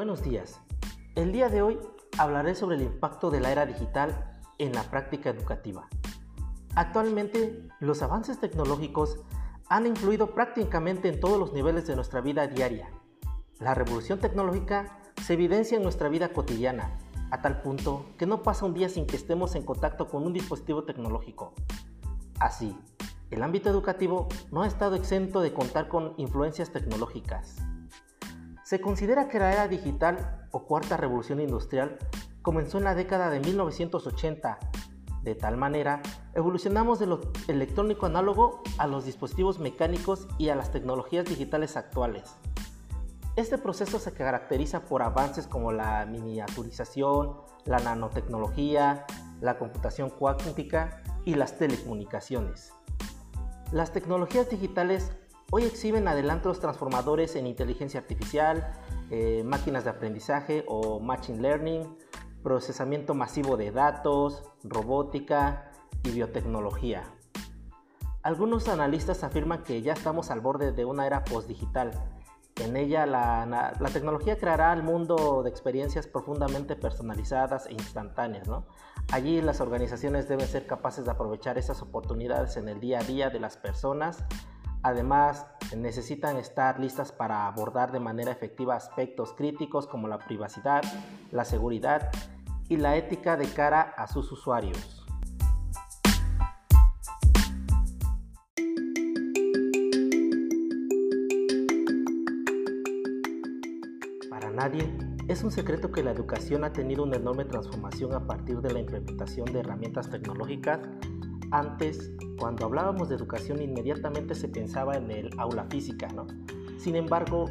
Buenos días. El día de hoy hablaré sobre el impacto de la era digital en la práctica educativa. Actualmente, los avances tecnológicos han influido prácticamente en todos los niveles de nuestra vida diaria. La revolución tecnológica se evidencia en nuestra vida cotidiana, a tal punto que no pasa un día sin que estemos en contacto con un dispositivo tecnológico. Así, el ámbito educativo no ha estado exento de contar con influencias tecnológicas. Se considera que la era digital o cuarta revolución industrial comenzó en la década de 1980. De tal manera, evolucionamos de lo electrónico análogo a los dispositivos mecánicos y a las tecnologías digitales actuales. Este proceso se caracteriza por avances como la miniaturización, la nanotecnología, la computación cuántica y las telecomunicaciones. Las tecnologías digitales hoy exhiben adelantos transformadores en inteligencia artificial, eh, máquinas de aprendizaje o machine learning, procesamiento masivo de datos, robótica y biotecnología. Algunos analistas afirman que ya estamos al borde de una era postdigital. En ella la, tecnología creará el mundo de experiencias profundamente personalizadas e instantáneas. Allí las organizaciones deben ser capaces de aprovechar esas oportunidades en el día a día de las personas. Además, necesitan estar listas para abordar de manera efectiva aspectos críticos como la privacidad, la seguridad y la ética de cara a sus usuarios. Para nadie es un secreto que la educación ha tenido una enorme transformación a partir de la implementación de herramientas tecnológicas. Antes, cuando hablábamos de educación, inmediatamente se pensaba en el aula física, ¿no? Sin embargo,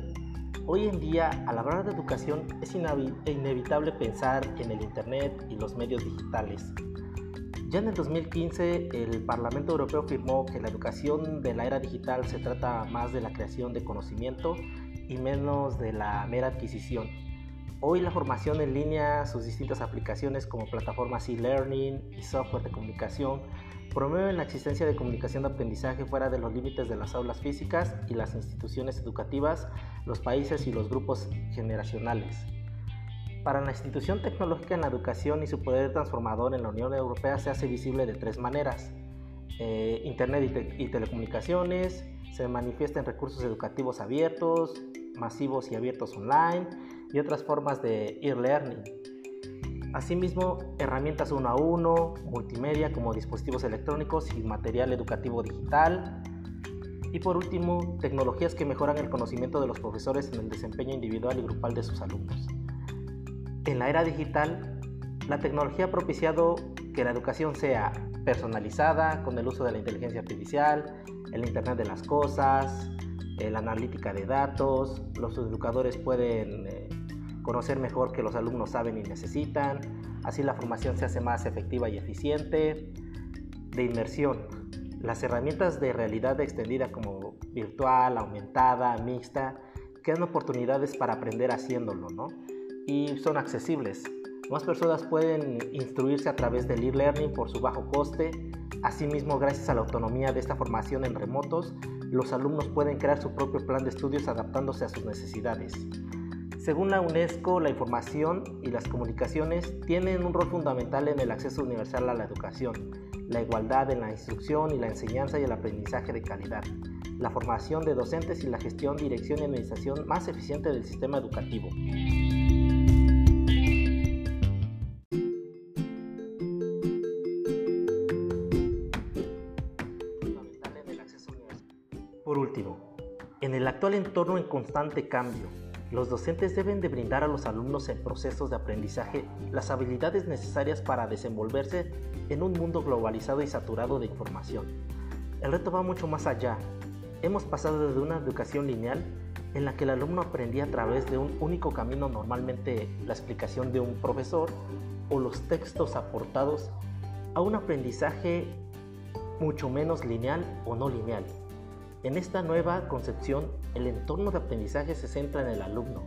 hoy en día, al hablar de educación, es inevitable pensar en el Internet y los medios digitales. Ya en el 2015, el Parlamento Europeo afirmó que la educación de la era digital se trata más de la creación de conocimiento y menos de la mera adquisición. Hoy la formación en línea, sus distintas aplicaciones como plataformas e-learning y software de comunicación, promueven la existencia de comunicación de aprendizaje fuera de los límites de las aulas físicas y las instituciones educativas, los países y los grupos generacionales. Para la institución tecnológica en la educación y su poder transformador en la Unión Europea se hace visible de tres maneras. Eh, Internet y, y telecomunicaciones, se manifiesta en recursos educativos abiertos, masivos y abiertos online, y otras formas de e-learning. Asimismo, herramientas uno a uno, multimedia como dispositivos electrónicos y material educativo digital. Y por último, tecnologías que mejoran el conocimiento de los profesores en el desempeño individual y grupal de sus alumnos. En la era digital, la tecnología ha propiciado que la educación sea personalizada con el uso de la inteligencia artificial, el Internet de las Cosas, la analítica de datos, los educadores pueden eh, conocer mejor que los alumnos saben y necesitan, así la formación se hace más efectiva y eficiente. De inmersión, las herramientas de realidad extendida como virtual, aumentada, mixta, crean oportunidades para aprender haciéndolo, ¿no? Y son accesibles. Más personas pueden instruirse a través del e-learning por su bajo coste. Asimismo, gracias a la autonomía de esta formación en remotos, los alumnos pueden crear su propio plan de estudios adaptándose a sus necesidades. Según la UNESCO, la información y las comunicaciones tienen un rol fundamental en el acceso universal a la educación, la igualdad en la instrucción y la enseñanza y el aprendizaje de calidad, la formación de docentes y la gestión, dirección y administración más eficiente del sistema educativo. Por último, en el actual entorno en constante cambio, los docentes deben de brindar a los alumnos en procesos de aprendizaje las habilidades necesarias para desenvolverse en un mundo globalizado y saturado de información. El reto va mucho más allá. Hemos pasado de una educación lineal en la que el alumno aprendía a través de un único camino, normalmente la explicación de un profesor o los textos aportados, a un aprendizaje mucho menos lineal o no lineal, en esta nueva concepción, el entorno de aprendizaje se centra en el alumno,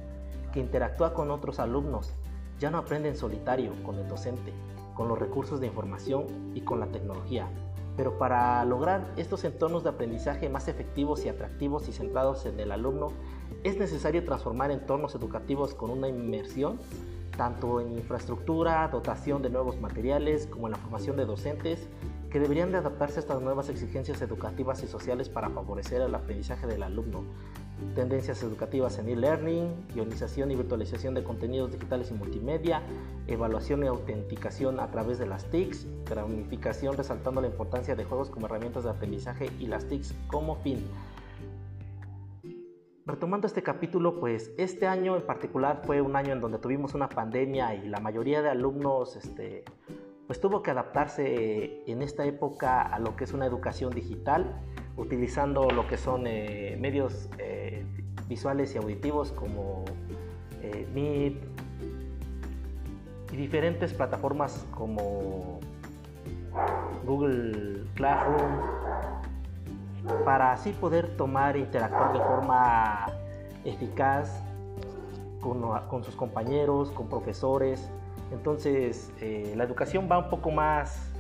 que interactúa con otros alumnos. Ya no aprende en solitario con el docente, con los recursos de información y con la tecnología. Pero para lograr estos entornos de aprendizaje más efectivos y atractivos y centrados en el alumno, es necesario transformar entornos educativos con una inmersión tanto en infraestructura, dotación de nuevos materiales, como en la formación de docentes, que deberían de adaptarse a estas nuevas exigencias educativas y sociales para favorecer el aprendizaje del alumno. Tendencias educativas en e-learning, ionización y virtualización de contenidos digitales y multimedia, evaluación y autenticación a través de las TICs, gamificación resaltando la importancia de juegos como herramientas de aprendizaje y las TICs como fin. Retomando este capítulo, pues este año en particular fue un año en donde tuvimos una pandemia y la mayoría de alumnos este, pues tuvo que adaptarse en esta época a lo que es una educación digital, utilizando lo que son eh, medios eh, visuales y auditivos como eh, Meet y diferentes plataformas como Google Classroom para así poder tomar e interactuar de forma eficaz con, sus compañeros, con profesores. Entonces, eh, la educación va un poco más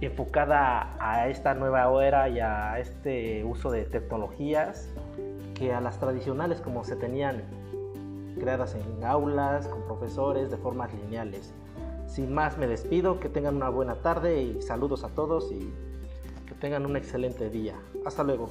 enfocada a esta nueva era y a este uso de tecnologías que a las tradicionales como se tenían creadas en aulas, con profesores, de formas lineales. Sin más, me despido, que tengan una buena tarde y saludos a todos y tengan un excelente día. Hasta luego.